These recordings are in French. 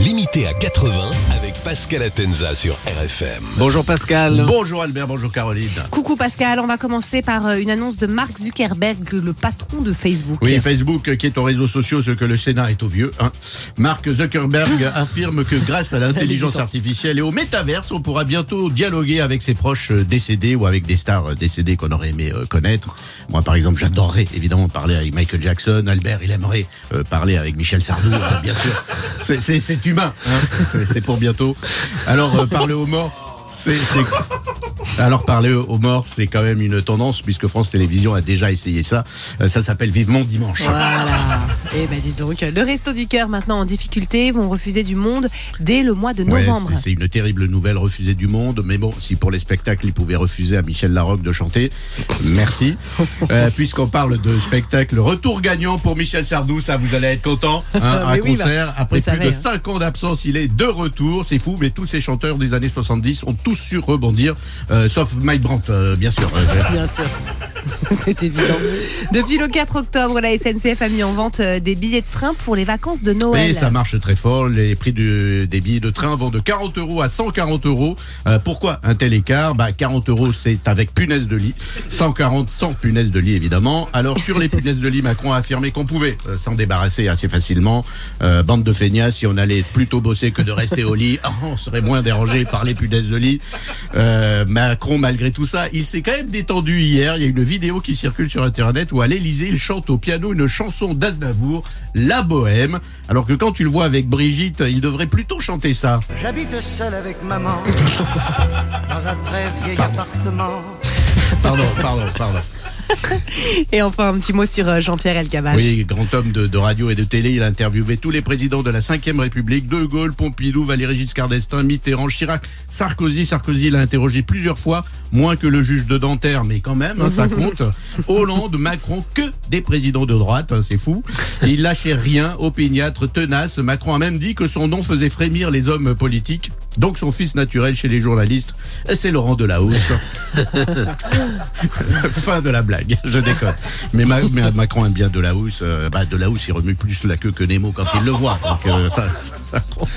Limité à 80 avec Pascal Atenza sur RFM. Bonjour Pascal. Bonjour Albert, bonjour Caroline. Coucou Pascal, on va commencer par euh, une annonce de Mark Zuckerberg, le patron de Facebook. Oui, Facebook euh, qui est aux réseaux sociaux ce que le Sénat est au vieux. Hein. Mark Zuckerberg affirme que grâce à l'intelligence artificielle et au métaverse, on pourra bientôt dialoguer avec ses proches euh, décédés ou avec des stars décédées qu'on aurait aimé connaître. Moi par exemple, j'adorerais évidemment parler avec Michael Jackson. Albert, il aimerait parler avec Michel Sardou, bien sûr. C'est humain, hein. c'est pour bientôt. Alors, parler aux morts. C'est alors parler aux morts, c'est quand même une tendance puisque France Télévisions a déjà essayé ça. Euh, ça s'appelle Vivement Dimanche. Voilà. Et eh ben dis donc, le Resto du Cœur maintenant en difficulté vont refuser du monde dès le mois de novembre. c'est une terrible nouvelle, refuser du monde. Mais bon, si pour les spectacles ils pouvaient refuser à Michel Larocque de chanter, merci. Euh, puisqu'on parle de spectacle, retour gagnant pour Michel Sardou, ça vous allez être content. Hein, un bah, concert après plus de 5 hein. ans d'absence, il est de retour. C'est fou, mais tous ces chanteurs des années 70 ont tous su rebondir. Euh, sauf Mike Brandt, euh, bien sûr. bien sûr. C'est évident. Depuis le 4 octobre, la SNCF a mis en vente euh, des billets de train pour les vacances de Noël. Oui, ça marche très fort. Les prix des billets de train vont de 40 euros à 140 euros. pourquoi un tel écart? Bah, 40 euros, c'est avec punaise de lit. 140 sans punaise de lit, évidemment. Alors, sur les punaises de lit, Macron a affirmé qu'on pouvait s'en débarrasser assez facilement. bande de feignasses, si on allait plutôt bosser que de rester au lit, on serait moins dérangé par les punaises de lit. Macron, malgré tout ça, il s'est quand même détendu hier. Il y a une vidéo qui circule sur Internet où à l'Elysée, il chante au piano une chanson d'Aznavour, La Bohème. Alors que quand tu le vois avec Brigitte, il devrait plutôt chanter ça. J'habite seul avec maman dans un très vieil appartement. Pardon, pardon, pardon. Et enfin, un petit mot sur euh, Jean-Pierre Elkabbach. Oui, grand homme de, radio et de télé. Il a interviewé tous les présidents de la 5ème République, De Gaulle, Pompidou, Valéry Giscard d'Estaing, Mitterrand, Chirac, Sarkozy. Sarkozy l'a interrogé plusieurs fois, moins que le juge de Dentaire, mais quand même, hein, ça compte. Hollande, Macron, que des présidents de droite, hein, c'est fou. Il lâchait rien, opiniâtre, tenace. Macron a même dit que son nom faisait frémir les hommes politiques. Donc son fils naturel chez les journalistes, c'est Laurent Delahousse. fin de la blague, je déconne. Mais, Macron aime bien Delahousse. Euh, bah, Delahousse, il remue plus la queue que Nemo quand il le voit. Donc euh, ça, compte.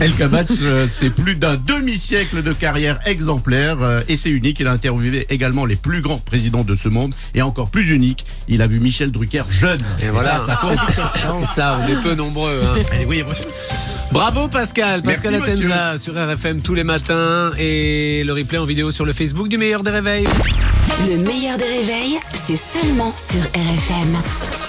El Kabach, euh, c'est plus d'un demi-siècle de carrière exemplaire et c'est unique. Il a interviewé également les plus grands présidents de ce monde et encore plus unique, il a vu Michel Drucker jeune. Et, voilà, ça, compte. ça, on est peu nombreux. Hein. Et oui, oui. Bravo Pascal, Pascal Atenza sur RFM tous les matins et le replay en vidéo sur le Facebook du meilleur des réveils. Le meilleur des réveils, c'est seulement sur RFM. RFM.